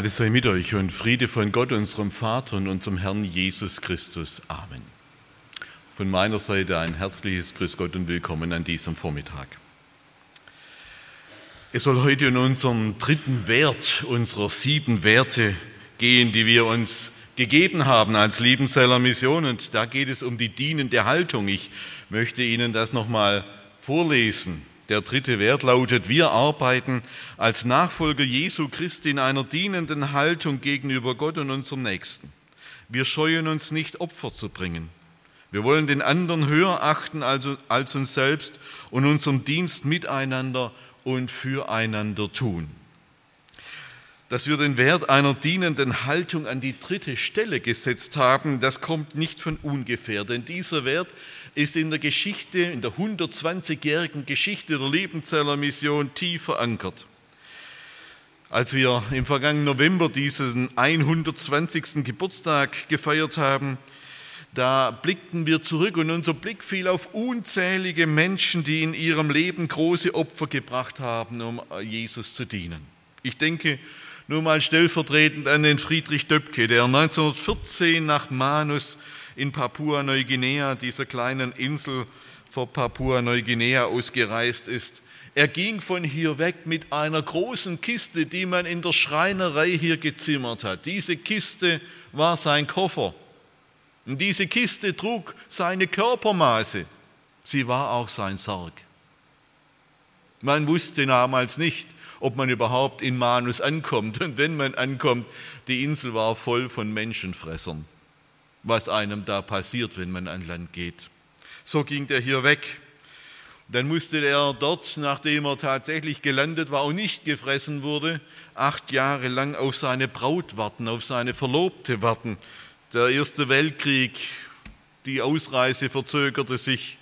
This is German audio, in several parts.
Gnade sei mit euch und Friede von Gott, unserem Vater und unserem Herrn Jesus Christus. Amen. Von meiner Seite ein herzliches Grüß Gott und willkommen an diesem Vormittag. Es soll heute um unseren dritten Wert unserer sieben Werte gehen, die wir uns gegeben haben als Liebenzeller Mission. Und da geht es um die dienende Haltung. Ich möchte Ihnen das nochmal vorlesen. Der dritte Wert lautet, wir arbeiten als Nachfolger Jesu Christi in einer dienenden Haltung gegenüber Gott und unserem Nächsten. Wir scheuen uns nicht, Opfer zu bringen. Wir wollen den anderen höher achten als, als uns selbst und unseren Dienst miteinander und füreinander tun dass wir den Wert einer dienenden Haltung an die dritte Stelle gesetzt haben, das kommt nicht von ungefähr, denn dieser Wert ist in der Geschichte, in der 120-jährigen Geschichte der Liebenzeller Mission tief verankert. Als wir im vergangenen November diesen 120. Geburtstag gefeiert haben, da blickten wir zurück und unser Blick fiel auf unzählige Menschen, die in ihrem Leben große Opfer gebracht haben, um Jesus zu dienen. Ich denke nur mal stellvertretend an den Friedrich Döpke, der 1914 nach Manus in Papua-Neuguinea, dieser kleinen Insel vor Papua-Neuguinea, ausgereist ist. Er ging von hier weg mit einer großen Kiste, die man in der Schreinerei hier gezimmert hat. Diese Kiste war sein Koffer. Und diese Kiste trug seine Körpermaße. Sie war auch sein Sarg. Man wusste damals nicht, ob man überhaupt in Manus ankommt. Und wenn man ankommt, die Insel war voll von Menschenfressern. Was einem da passiert, wenn man an Land geht. So ging der hier weg. Dann musste er dort, nachdem er tatsächlich gelandet war und nicht gefressen wurde, acht Jahre lang auf seine Braut warten, auf seine Verlobte warten. Der Erste Weltkrieg, die Ausreise verzögerte sich.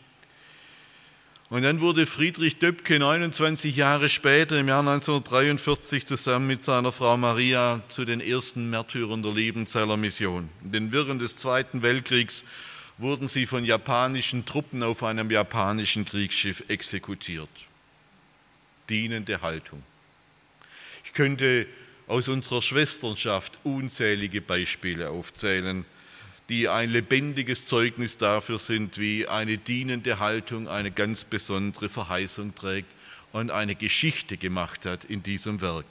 Und dann wurde Friedrich Döpke 29 Jahre später, im Jahr 1943, zusammen mit seiner Frau Maria zu den ersten Märtyrern der Liebenzeller Mission. In den Wirren des Zweiten Weltkriegs wurden sie von japanischen Truppen auf einem japanischen Kriegsschiff exekutiert. Dienende Haltung. Ich könnte aus unserer Schwesternschaft unzählige Beispiele aufzählen die ein lebendiges Zeugnis dafür sind, wie eine dienende Haltung eine ganz besondere Verheißung trägt und eine Geschichte gemacht hat in diesem Werk.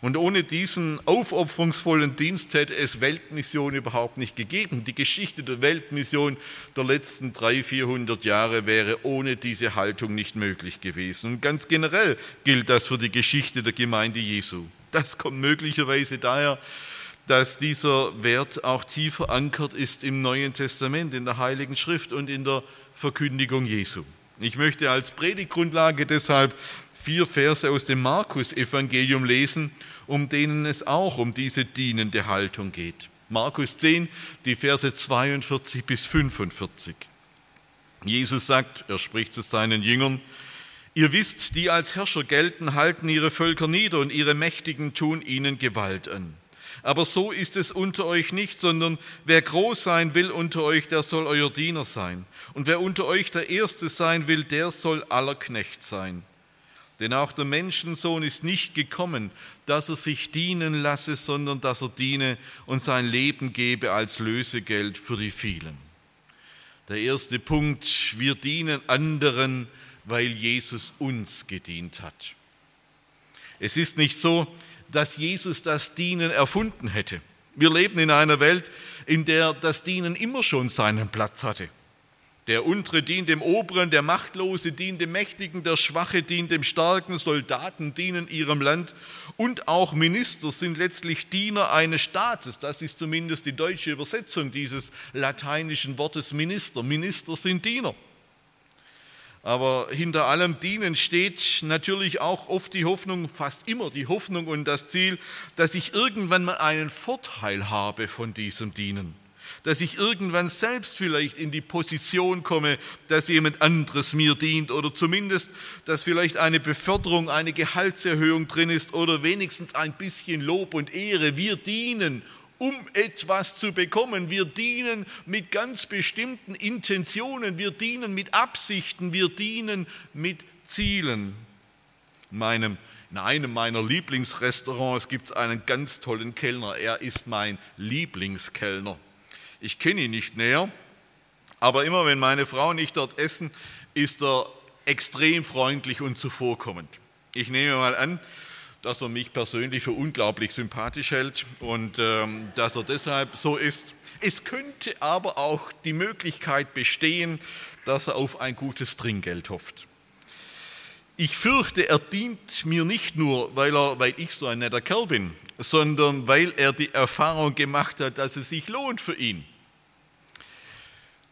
Und ohne diesen aufopferungsvollen Dienst hätte es Weltmission überhaupt nicht gegeben. Die Geschichte der Weltmission der letzten 300, 400 Jahre wäre ohne diese Haltung nicht möglich gewesen. Und ganz generell gilt das für die Geschichte der Gemeinde Jesu. Das kommt möglicherweise daher, dass dieser Wert auch tief verankert ist im Neuen Testament, in der Heiligen Schrift und in der Verkündigung Jesu. Ich möchte als Predigtgrundlage deshalb vier Verse aus dem Markus-Evangelium lesen, um denen es auch um diese dienende Haltung geht. Markus 10, die Verse 42 bis 45. Jesus sagt, er spricht zu seinen Jüngern, Ihr wisst, die als Herrscher gelten, halten ihre Völker nieder und ihre Mächtigen tun ihnen Gewalt an. Aber so ist es unter euch nicht, sondern wer groß sein will unter euch, der soll euer Diener sein. Und wer unter euch der Erste sein will, der soll aller Knecht sein. Denn auch der Menschensohn ist nicht gekommen, dass er sich dienen lasse, sondern dass er diene und sein Leben gebe als Lösegeld für die vielen. Der erste Punkt, wir dienen anderen, weil Jesus uns gedient hat. Es ist nicht so, dass Jesus das Dienen erfunden hätte. Wir leben in einer Welt, in der das Dienen immer schon seinen Platz hatte. Der Untere dient dem Oberen, der Machtlose dient dem Mächtigen, der Schwache dient dem Starken, Soldaten dienen ihrem Land und auch Minister sind letztlich Diener eines Staates. Das ist zumindest die deutsche Übersetzung dieses lateinischen Wortes Minister. Minister sind Diener. Aber hinter allem Dienen steht natürlich auch oft die Hoffnung, fast immer die Hoffnung und das Ziel, dass ich irgendwann mal einen Vorteil habe von diesem Dienen. Dass ich irgendwann selbst vielleicht in die Position komme, dass jemand anderes mir dient oder zumindest, dass vielleicht eine Beförderung, eine Gehaltserhöhung drin ist oder wenigstens ein bisschen Lob und Ehre. Wir dienen um etwas zu bekommen. Wir dienen mit ganz bestimmten Intentionen, wir dienen mit Absichten, wir dienen mit Zielen. In, meinem, in einem meiner Lieblingsrestaurants gibt es einen ganz tollen Kellner. Er ist mein Lieblingskellner. Ich kenne ihn nicht näher, aber immer wenn meine Frau und ich dort essen, ist er extrem freundlich und zuvorkommend. Ich nehme mal an, dass er mich persönlich für unglaublich sympathisch hält und ähm, dass er deshalb so ist. Es könnte aber auch die Möglichkeit bestehen, dass er auf ein gutes Trinkgeld hofft. Ich fürchte, er dient mir nicht nur, weil, er, weil ich so ein netter Kerl bin, sondern weil er die Erfahrung gemacht hat, dass es sich lohnt für ihn.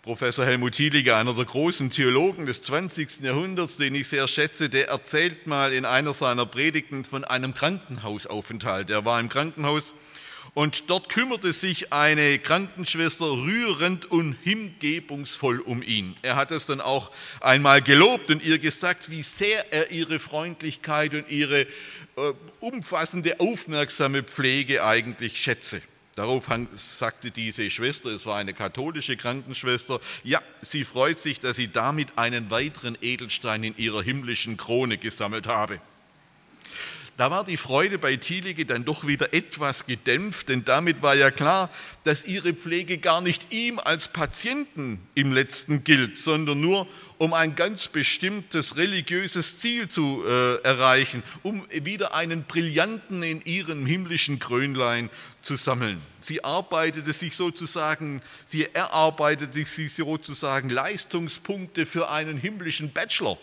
Professor Helmut Thielige, einer der großen Theologen des 20. Jahrhunderts, den ich sehr schätze, der erzählt mal in einer seiner Predigten von einem Krankenhausaufenthalt. Er war im Krankenhaus und dort kümmerte sich eine Krankenschwester rührend und hingebungsvoll um ihn. Er hat es dann auch einmal gelobt und ihr gesagt, wie sehr er ihre Freundlichkeit und ihre äh, umfassende, aufmerksame Pflege eigentlich schätze. Darauf sagte diese Schwester, es war eine katholische Krankenschwester, ja, sie freut sich, dass sie damit einen weiteren Edelstein in ihrer himmlischen Krone gesammelt habe. Da war die Freude bei Thielige dann doch wieder etwas gedämpft, denn damit war ja klar, dass ihre Pflege gar nicht ihm als Patienten im letzten gilt, sondern nur um ein ganz bestimmtes religiöses Ziel zu äh, erreichen, um wieder einen Brillanten in ihrem himmlischen Krönlein zu sammeln. Sie arbeitete sich sozusagen, sie erarbeitete sich sozusagen Leistungspunkte für einen himmlischen Bachelor.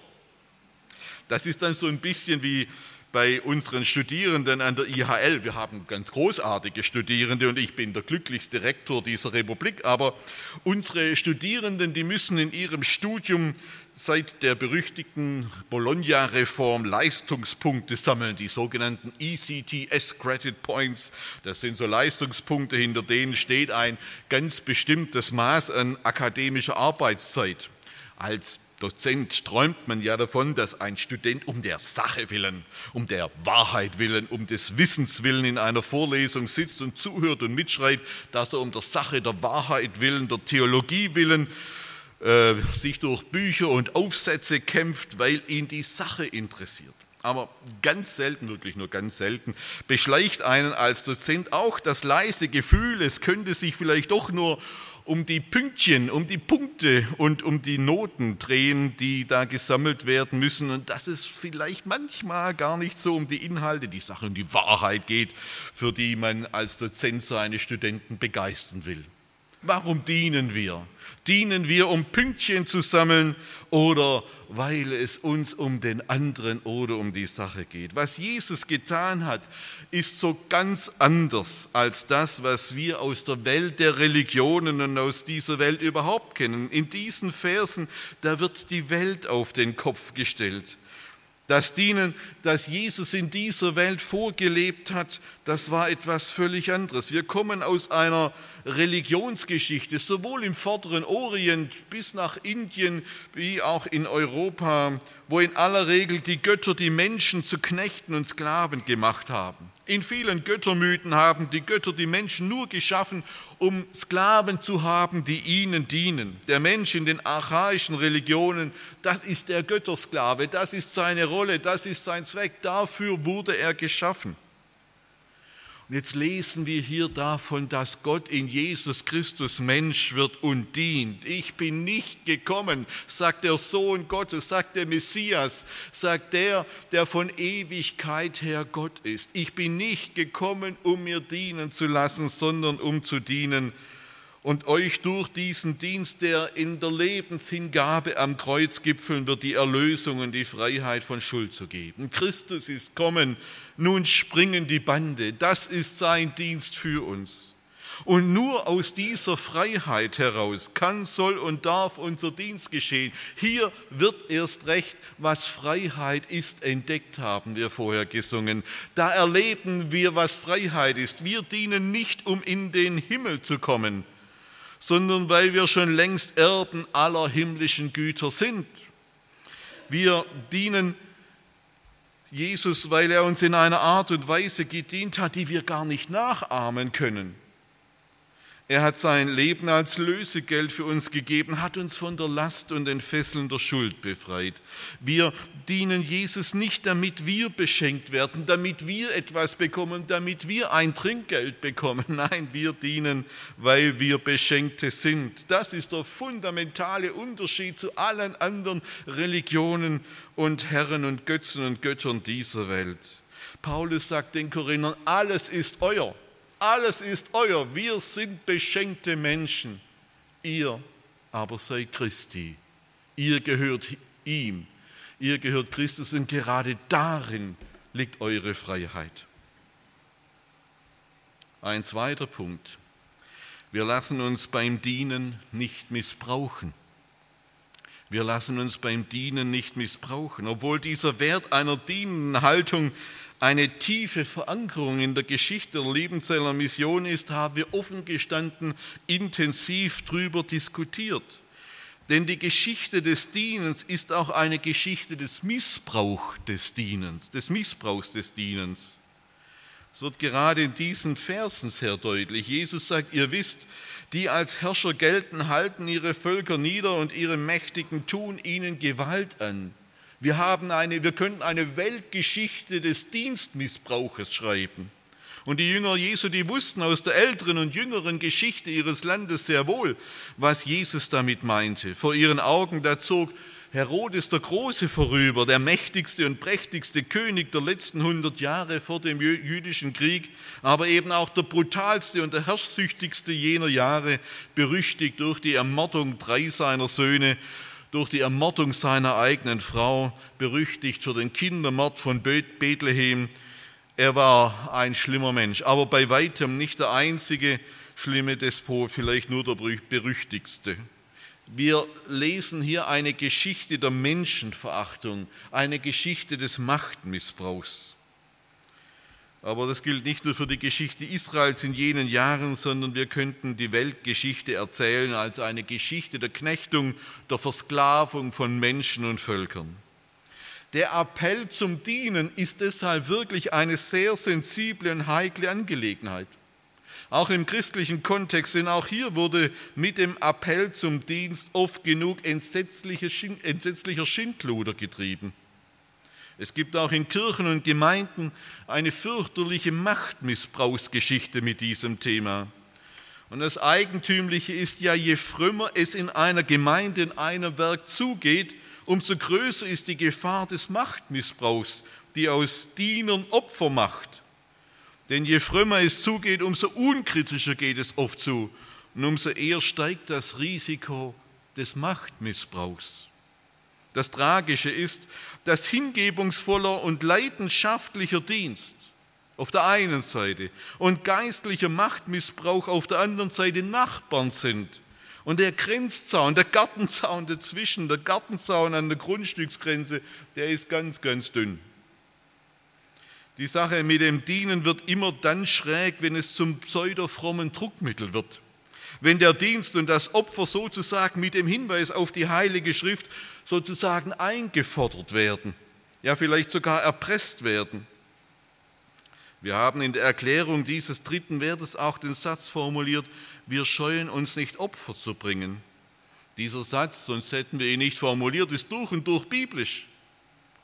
Das ist dann so ein bisschen wie bei unseren Studierenden an der IHL. Wir haben ganz großartige Studierende und ich bin der glücklichste Rektor dieser Republik. Aber unsere Studierenden, die müssen in ihrem Studium seit der berüchtigten Bologna-Reform Leistungspunkte sammeln, die sogenannten ECTS Credit Points. Das sind so Leistungspunkte, hinter denen steht ein ganz bestimmtes Maß an akademischer Arbeitszeit. Als Dozent träumt man ja davon, dass ein Student um der Sache willen, um der Wahrheit willen, um des Wissens willen in einer Vorlesung sitzt und zuhört und mitschreit, dass er um der Sache, der Wahrheit willen, der Theologie willen äh, sich durch Bücher und Aufsätze kämpft, weil ihn die Sache interessiert. Aber ganz selten, wirklich nur ganz selten, beschleicht einen als Dozent auch das leise Gefühl, es könnte sich vielleicht doch nur um die Pünktchen, um die Punkte und um die Noten drehen, die da gesammelt werden müssen und dass es vielleicht manchmal gar nicht so um die Inhalte, die Sache um die Wahrheit geht, für die man als Dozent seine Studenten begeistern will. Warum dienen wir? Dienen wir, um Pünktchen zu sammeln oder weil es uns um den anderen oder um die Sache geht? Was Jesus getan hat, ist so ganz anders als das, was wir aus der Welt der Religionen und aus dieser Welt überhaupt kennen. In diesen Versen, da wird die Welt auf den Kopf gestellt. Das Dienen, das Jesus in dieser Welt vorgelebt hat, das war etwas völlig anderes. Wir kommen aus einer Religionsgeschichte, sowohl im vorderen Orient bis nach Indien wie auch in Europa, wo in aller Regel die Götter die Menschen zu Knechten und Sklaven gemacht haben. In vielen Göttermythen haben die Götter die Menschen nur geschaffen, um Sklaven zu haben, die ihnen dienen. Der Mensch in den archaischen Religionen, das ist der Göttersklave, das ist seine Rolle, das ist sein Zweck, dafür wurde er geschaffen. Und jetzt lesen wir hier davon, dass Gott in Jesus Christus Mensch wird und dient. Ich bin nicht gekommen, sagt der Sohn Gottes, sagt der Messias, sagt der, der von Ewigkeit her Gott ist. Ich bin nicht gekommen, um mir dienen zu lassen, sondern um zu dienen und euch durch diesen Dienst, der in der Lebenshingabe am Kreuz gipfeln wird, die Erlösung und die Freiheit von Schuld zu geben. Christus ist kommen, nun springen die Bande. Das ist sein Dienst für uns. Und nur aus dieser Freiheit heraus kann, soll und darf unser Dienst geschehen. Hier wird erst recht, was Freiheit ist, entdeckt, haben wir vorher gesungen. Da erleben wir, was Freiheit ist. Wir dienen nicht, um in den Himmel zu kommen, sondern weil wir schon längst Erben aller himmlischen Güter sind. Wir dienen Jesus, weil er uns in einer Art und Weise gedient hat, die wir gar nicht nachahmen können. Er hat sein Leben als Lösegeld für uns gegeben, hat uns von der Last und den Fesseln der Schuld befreit. Wir dienen Jesus nicht, damit wir beschenkt werden, damit wir etwas bekommen, damit wir ein Trinkgeld bekommen. Nein, wir dienen, weil wir Beschenkte sind. Das ist der fundamentale Unterschied zu allen anderen Religionen und Herren und Götzen und Göttern dieser Welt. Paulus sagt den Korinthern, alles ist euer alles ist euer, wir sind beschenkte Menschen, ihr aber seid Christi, ihr gehört ihm, ihr gehört Christus und gerade darin liegt eure Freiheit. Ein zweiter Punkt. Wir lassen uns beim Dienen nicht missbrauchen. Wir lassen uns beim Dienen nicht missbrauchen. Obwohl dieser Wert einer dienenden Haltung eine tiefe Verankerung in der Geschichte der Liebenzeller Mission ist, haben wir offen gestanden intensiv darüber diskutiert. Denn die Geschichte des Dienens ist auch eine Geschichte des Missbrauchs des Dienens, des Missbrauchs des Dienens. Es wird gerade in diesen Versen sehr deutlich. Jesus sagt, ihr wisst, die als Herrscher gelten, halten ihre Völker nieder und ihre Mächtigen tun ihnen Gewalt an. Wir, haben eine, wir könnten eine Weltgeschichte des Dienstmissbrauches schreiben. Und die Jünger Jesu, die wussten aus der älteren und jüngeren Geschichte ihres Landes sehr wohl, was Jesus damit meinte. Vor ihren Augen, da zog Herodes der Große vorüber, der mächtigste und prächtigste König der letzten hundert Jahre vor dem jüdischen Krieg, aber eben auch der brutalste und der herrschsüchtigste jener Jahre, berüchtigt durch die Ermordung drei seiner Söhne durch die Ermordung seiner eigenen Frau, berüchtigt für den Kindermord von Bethlehem. Er war ein schlimmer Mensch, aber bei weitem nicht der einzige schlimme Despot, vielleicht nur der berüchtigste. Wir lesen hier eine Geschichte der Menschenverachtung, eine Geschichte des Machtmissbrauchs. Aber das gilt nicht nur für die Geschichte Israels in jenen Jahren, sondern wir könnten die Weltgeschichte erzählen als eine Geschichte der Knechtung, der Versklavung von Menschen und Völkern. Der Appell zum Dienen ist deshalb wirklich eine sehr sensible und heikle Angelegenheit. Auch im christlichen Kontext, denn auch hier wurde mit dem Appell zum Dienst oft genug entsetzlicher Schindluder getrieben. Es gibt auch in Kirchen und Gemeinden eine fürchterliche Machtmissbrauchsgeschichte mit diesem Thema. Und das Eigentümliche ist ja, je frömmer es in einer Gemeinde, in einem Werk zugeht, umso größer ist die Gefahr des Machtmissbrauchs, die aus Dienern Opfer macht. Denn je frömmer es zugeht, umso unkritischer geht es oft zu und umso eher steigt das Risiko des Machtmissbrauchs. Das Tragische ist, dass hingebungsvoller und leidenschaftlicher Dienst auf der einen Seite und geistlicher Machtmissbrauch auf der anderen Seite Nachbarn sind. Und der Grenzzaun, der Gartenzaun dazwischen, der Gartenzaun an der Grundstücksgrenze, der ist ganz, ganz dünn. Die Sache mit dem Dienen wird immer dann schräg, wenn es zum pseudofrommen Druckmittel wird. Wenn der Dienst und das Opfer sozusagen mit dem Hinweis auf die Heilige Schrift sozusagen eingefordert werden, ja vielleicht sogar erpresst werden. Wir haben in der Erklärung dieses dritten Wertes auch den Satz formuliert, wir scheuen uns nicht Opfer zu bringen. Dieser Satz, sonst hätten wir ihn nicht formuliert, ist durch und durch biblisch,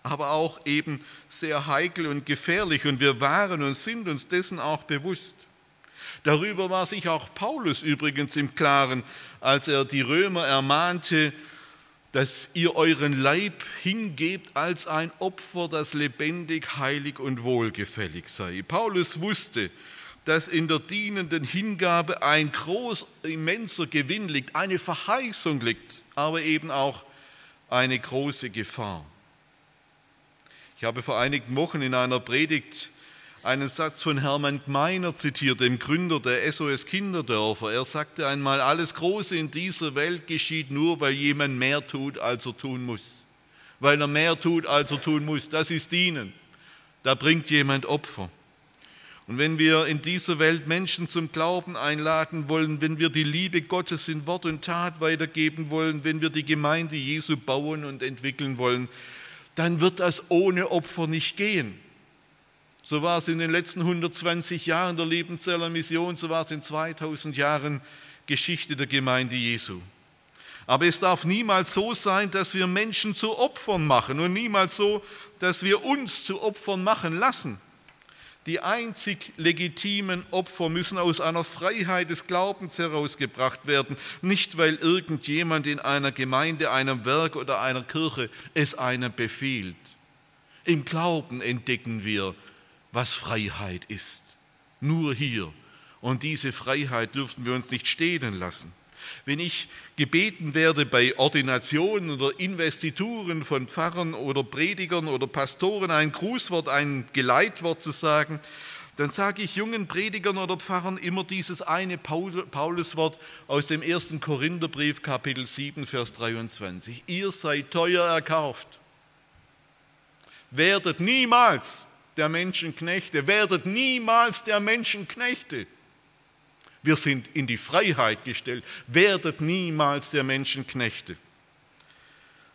aber auch eben sehr heikel und gefährlich und wir waren und sind uns dessen auch bewusst. Darüber war sich auch Paulus übrigens im Klaren, als er die Römer ermahnte, dass ihr euren Leib hingebt als ein Opfer, das lebendig, heilig und wohlgefällig sei. Paulus wusste, dass in der dienenden Hingabe ein groß, immenser Gewinn liegt, eine Verheißung liegt, aber eben auch eine große Gefahr. Ich habe vor einigen Wochen in einer Predigt einen Satz von Hermann Gmeiner zitiert, dem Gründer der SOS Kinderdörfer. Er sagte einmal, alles Große in dieser Welt geschieht nur, weil jemand mehr tut, als er tun muss. Weil er mehr tut, als er tun muss. Das ist Dienen. Da bringt jemand Opfer. Und wenn wir in dieser Welt Menschen zum Glauben einladen wollen, wenn wir die Liebe Gottes in Wort und Tat weitergeben wollen, wenn wir die Gemeinde Jesu bauen und entwickeln wollen, dann wird das ohne Opfer nicht gehen. So war es in den letzten 120 Jahren der Lebenzeller Mission, so war es in 2000 Jahren Geschichte der Gemeinde Jesu. Aber es darf niemals so sein, dass wir Menschen zu Opfern machen und niemals so, dass wir uns zu Opfern machen lassen. Die einzig legitimen Opfer müssen aus einer Freiheit des Glaubens herausgebracht werden, nicht weil irgendjemand in einer Gemeinde, einem Werk oder einer Kirche es einem befiehlt. Im Glauben entdecken wir, was Freiheit ist. Nur hier. Und diese Freiheit dürfen wir uns nicht stehlen lassen. Wenn ich gebeten werde bei Ordinationen oder Investituren von Pfarrern oder Predigern oder Pastoren ein Grußwort, ein Geleitwort zu sagen, dann sage ich jungen Predigern oder Pfarrern immer dieses eine Pauluswort aus dem ersten Korintherbrief Kapitel 7 Vers 23. Ihr seid teuer erkauft. Werdet niemals der Menschenknechte, werdet niemals der Menschenknechte. Wir sind in die Freiheit gestellt, werdet niemals der Menschenknechte.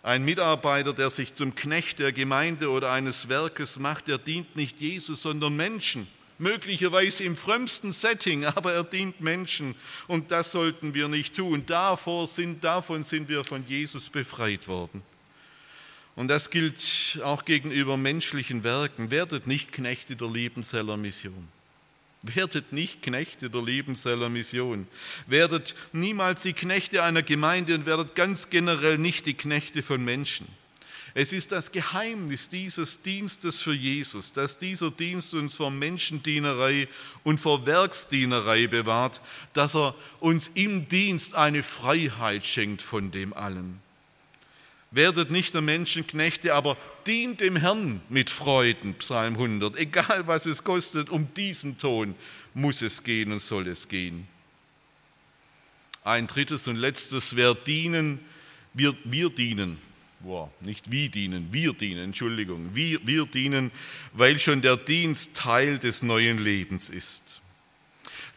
Ein Mitarbeiter, der sich zum Knecht der Gemeinde oder eines Werkes macht, der dient nicht Jesus, sondern Menschen. Möglicherweise im frömmsten Setting, aber er dient Menschen. Und das sollten wir nicht tun. Davor sind, davon sind wir von Jesus befreit worden. Und das gilt auch gegenüber menschlichen Werken. Werdet nicht Knechte der Liebenzeller Mission. Werdet nicht Knechte der Liebenzeller Mission. Werdet niemals die Knechte einer Gemeinde und werdet ganz generell nicht die Knechte von Menschen. Es ist das Geheimnis dieses Dienstes für Jesus, dass dieser Dienst uns vor Menschendienerei und vor Werksdienerei bewahrt, dass er uns im Dienst eine Freiheit schenkt von dem allen. Werdet nicht der Menschenknechte, aber dient dem Herrn mit Freuden, Psalm 100. Egal was es kostet, um diesen Ton muss es gehen und soll es gehen. Ein drittes und letztes, wer dienen, wir, wir dienen. Wow, nicht wie dienen, wir dienen, Entschuldigung. Wir, wir dienen, weil schon der Dienst Teil des neuen Lebens ist.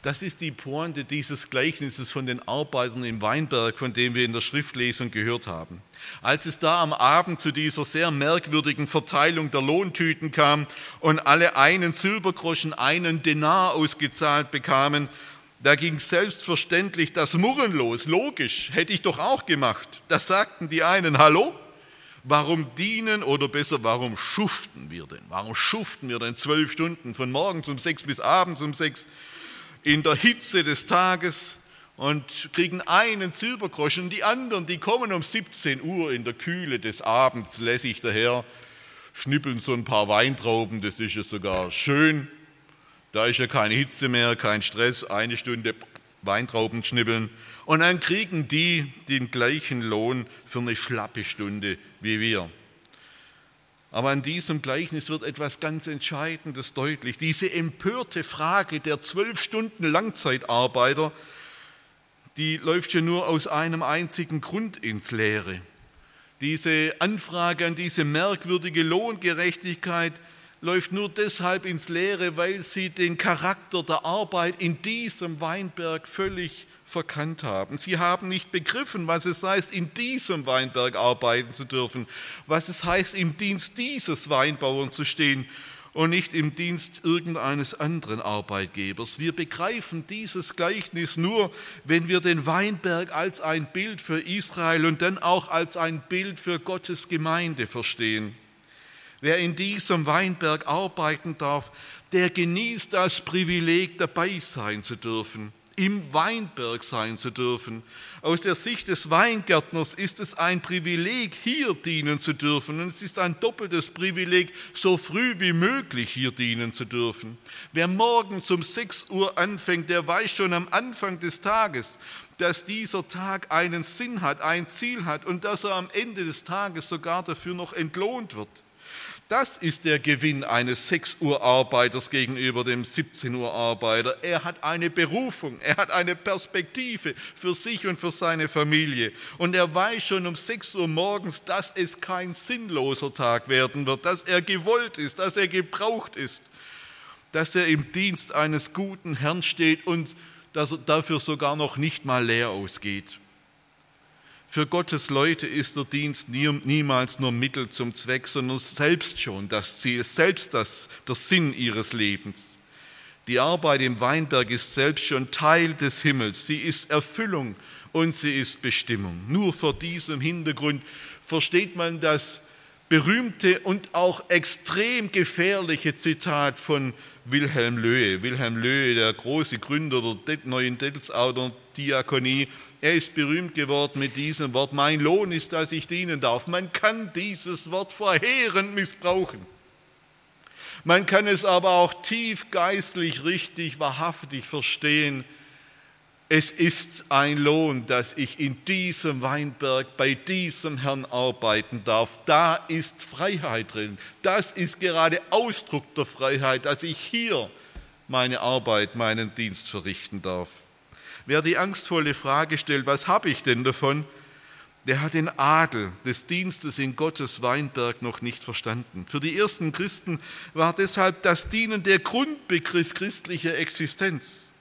Das ist die Pointe dieses Gleichnisses von den Arbeitern im Weinberg, von dem wir in der Schriftlesung gehört haben. Als es da am Abend zu dieser sehr merkwürdigen Verteilung der Lohntüten kam und alle einen Silbergroschen, einen Denar ausgezahlt bekamen, da ging selbstverständlich das Murren los. Logisch, hätte ich doch auch gemacht. Da sagten die einen, hallo, warum dienen oder besser, warum schuften wir denn? Warum schuften wir denn zwölf Stunden von morgens um sechs bis abends um sechs? In der Hitze des Tages und kriegen einen Silbergroschen. Die anderen, die kommen um 17 Uhr in der Kühle des Abends lässig daher, schnippeln so ein paar Weintrauben, das ist ja sogar schön. Da ist ja keine Hitze mehr, kein Stress, eine Stunde Weintrauben schnippeln. Und dann kriegen die den gleichen Lohn für eine schlappe Stunde wie wir. Aber an diesem Gleichnis wird etwas ganz Entscheidendes deutlich. Diese empörte Frage der zwölf Stunden Langzeitarbeiter, die läuft ja nur aus einem einzigen Grund ins Leere. Diese Anfrage an diese merkwürdige Lohngerechtigkeit läuft nur deshalb ins Leere, weil sie den Charakter der Arbeit in diesem Weinberg völlig verkannt haben. Sie haben nicht begriffen, was es heißt, in diesem Weinberg arbeiten zu dürfen, was es heißt, im Dienst dieses Weinbauern zu stehen und nicht im Dienst irgendeines anderen Arbeitgebers. Wir begreifen dieses Gleichnis nur, wenn wir den Weinberg als ein Bild für Israel und dann auch als ein Bild für Gottes Gemeinde verstehen. Wer in diesem Weinberg arbeiten darf, der genießt das Privileg, dabei sein zu dürfen im Weinberg sein zu dürfen. Aus der Sicht des Weingärtners ist es ein Privileg, hier dienen zu dürfen. Und es ist ein doppeltes Privileg, so früh wie möglich hier dienen zu dürfen. Wer morgens um 6 Uhr anfängt, der weiß schon am Anfang des Tages, dass dieser Tag einen Sinn hat, ein Ziel hat und dass er am Ende des Tages sogar dafür noch entlohnt wird. Das ist der Gewinn eines 6 Uhr Arbeiters gegenüber dem 17 Uhr Arbeiter. Er hat eine Berufung, er hat eine Perspektive für sich und für seine Familie. Und er weiß schon um 6 Uhr morgens, dass es kein sinnloser Tag werden wird, dass er gewollt ist, dass er gebraucht ist, dass er im Dienst eines guten Herrn steht und dass er dafür sogar noch nicht mal leer ausgeht. Für Gottes Leute ist der Dienst niemals nur Mittel zum Zweck, sondern selbst schon das Ziel, selbst das, der Sinn ihres Lebens. Die Arbeit im Weinberg ist selbst schon Teil des Himmels. Sie ist Erfüllung und sie ist Bestimmung. Nur vor diesem Hintergrund versteht man das berühmte und auch extrem gefährliche Zitat von Wilhelm Löhe. Wilhelm Löhe, der große Gründer der neuen Dettelsauder Diakonie, er ist berühmt geworden mit diesem Wort, mein Lohn ist, dass ich dienen darf. Man kann dieses Wort verheerend missbrauchen. Man kann es aber auch tief geistlich, richtig, wahrhaftig verstehen es ist ein Lohn, dass ich in diesem Weinberg bei diesem Herrn arbeiten darf. Da ist Freiheit drin. Das ist gerade Ausdruck der Freiheit, dass ich hier meine Arbeit, meinen Dienst verrichten darf. Wer die angstvolle Frage stellt, was habe ich denn davon, der hat den Adel des Dienstes in Gottes Weinberg noch nicht verstanden. Für die ersten Christen war deshalb das Dienen der Grundbegriff christlicher Existenz.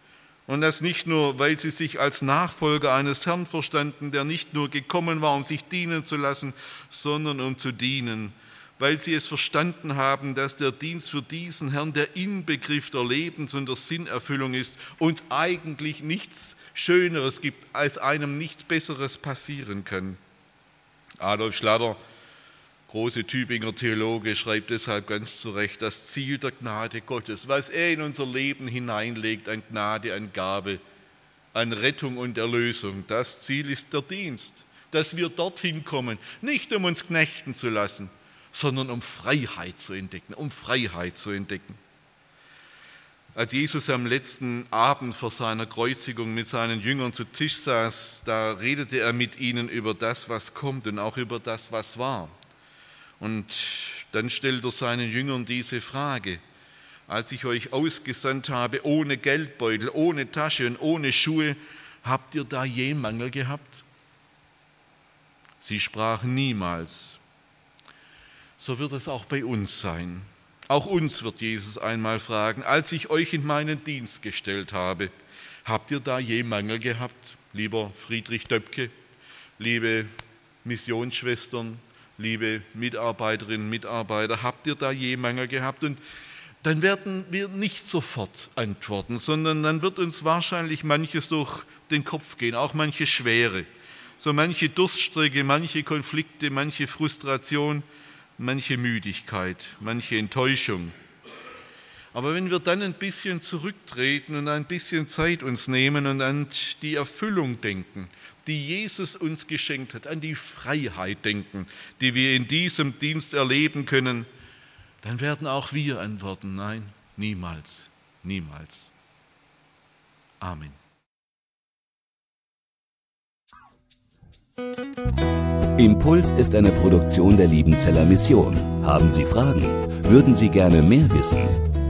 Und das nicht nur, weil sie sich als Nachfolger eines Herrn verstanden, der nicht nur gekommen war, um sich dienen zu lassen, sondern um zu dienen, weil sie es verstanden haben, dass der Dienst für diesen Herrn der Inbegriff der Lebens- und der Sinnerfüllung ist und eigentlich nichts Schöneres gibt, als einem nichts Besseres passieren kann. Adolf Schlatter große Tübinger Theologe, schreibt deshalb ganz zu Recht, das Ziel der Gnade Gottes, was er in unser Leben hineinlegt, an Gnade, an Gabe, an Rettung und Erlösung, das Ziel ist der Dienst, dass wir dorthin kommen, nicht um uns knechten zu lassen, sondern um Freiheit zu entdecken, um Freiheit zu entdecken. Als Jesus am letzten Abend vor seiner Kreuzigung mit seinen Jüngern zu Tisch saß, da redete er mit ihnen über das, was kommt und auch über das, was war. Und dann stellt er seinen Jüngern diese Frage. Als ich euch ausgesandt habe, ohne Geldbeutel, ohne Tasche und ohne Schuhe, habt ihr da je Mangel gehabt? Sie sprachen niemals. So wird es auch bei uns sein. Auch uns wird Jesus einmal fragen, als ich euch in meinen Dienst gestellt habe, habt ihr da je Mangel gehabt, lieber Friedrich Döpke, liebe Missionsschwestern, liebe Mitarbeiterinnen und Mitarbeiter, habt ihr da je Mangel gehabt? Und dann werden wir nicht sofort antworten, sondern dann wird uns wahrscheinlich manches durch den Kopf gehen, auch manche Schwere. So manche Durststrecke, manche Konflikte, manche Frustration, manche Müdigkeit, manche Enttäuschung. Aber wenn wir dann ein bisschen zurücktreten und ein bisschen Zeit uns nehmen und an die Erfüllung denken, die Jesus uns geschenkt hat, an die Freiheit denken, die wir in diesem Dienst erleben können, dann werden auch wir antworten, nein, niemals, niemals. Amen. Impuls ist eine Produktion der Liebenzeller Mission. Haben Sie Fragen? Würden Sie gerne mehr wissen?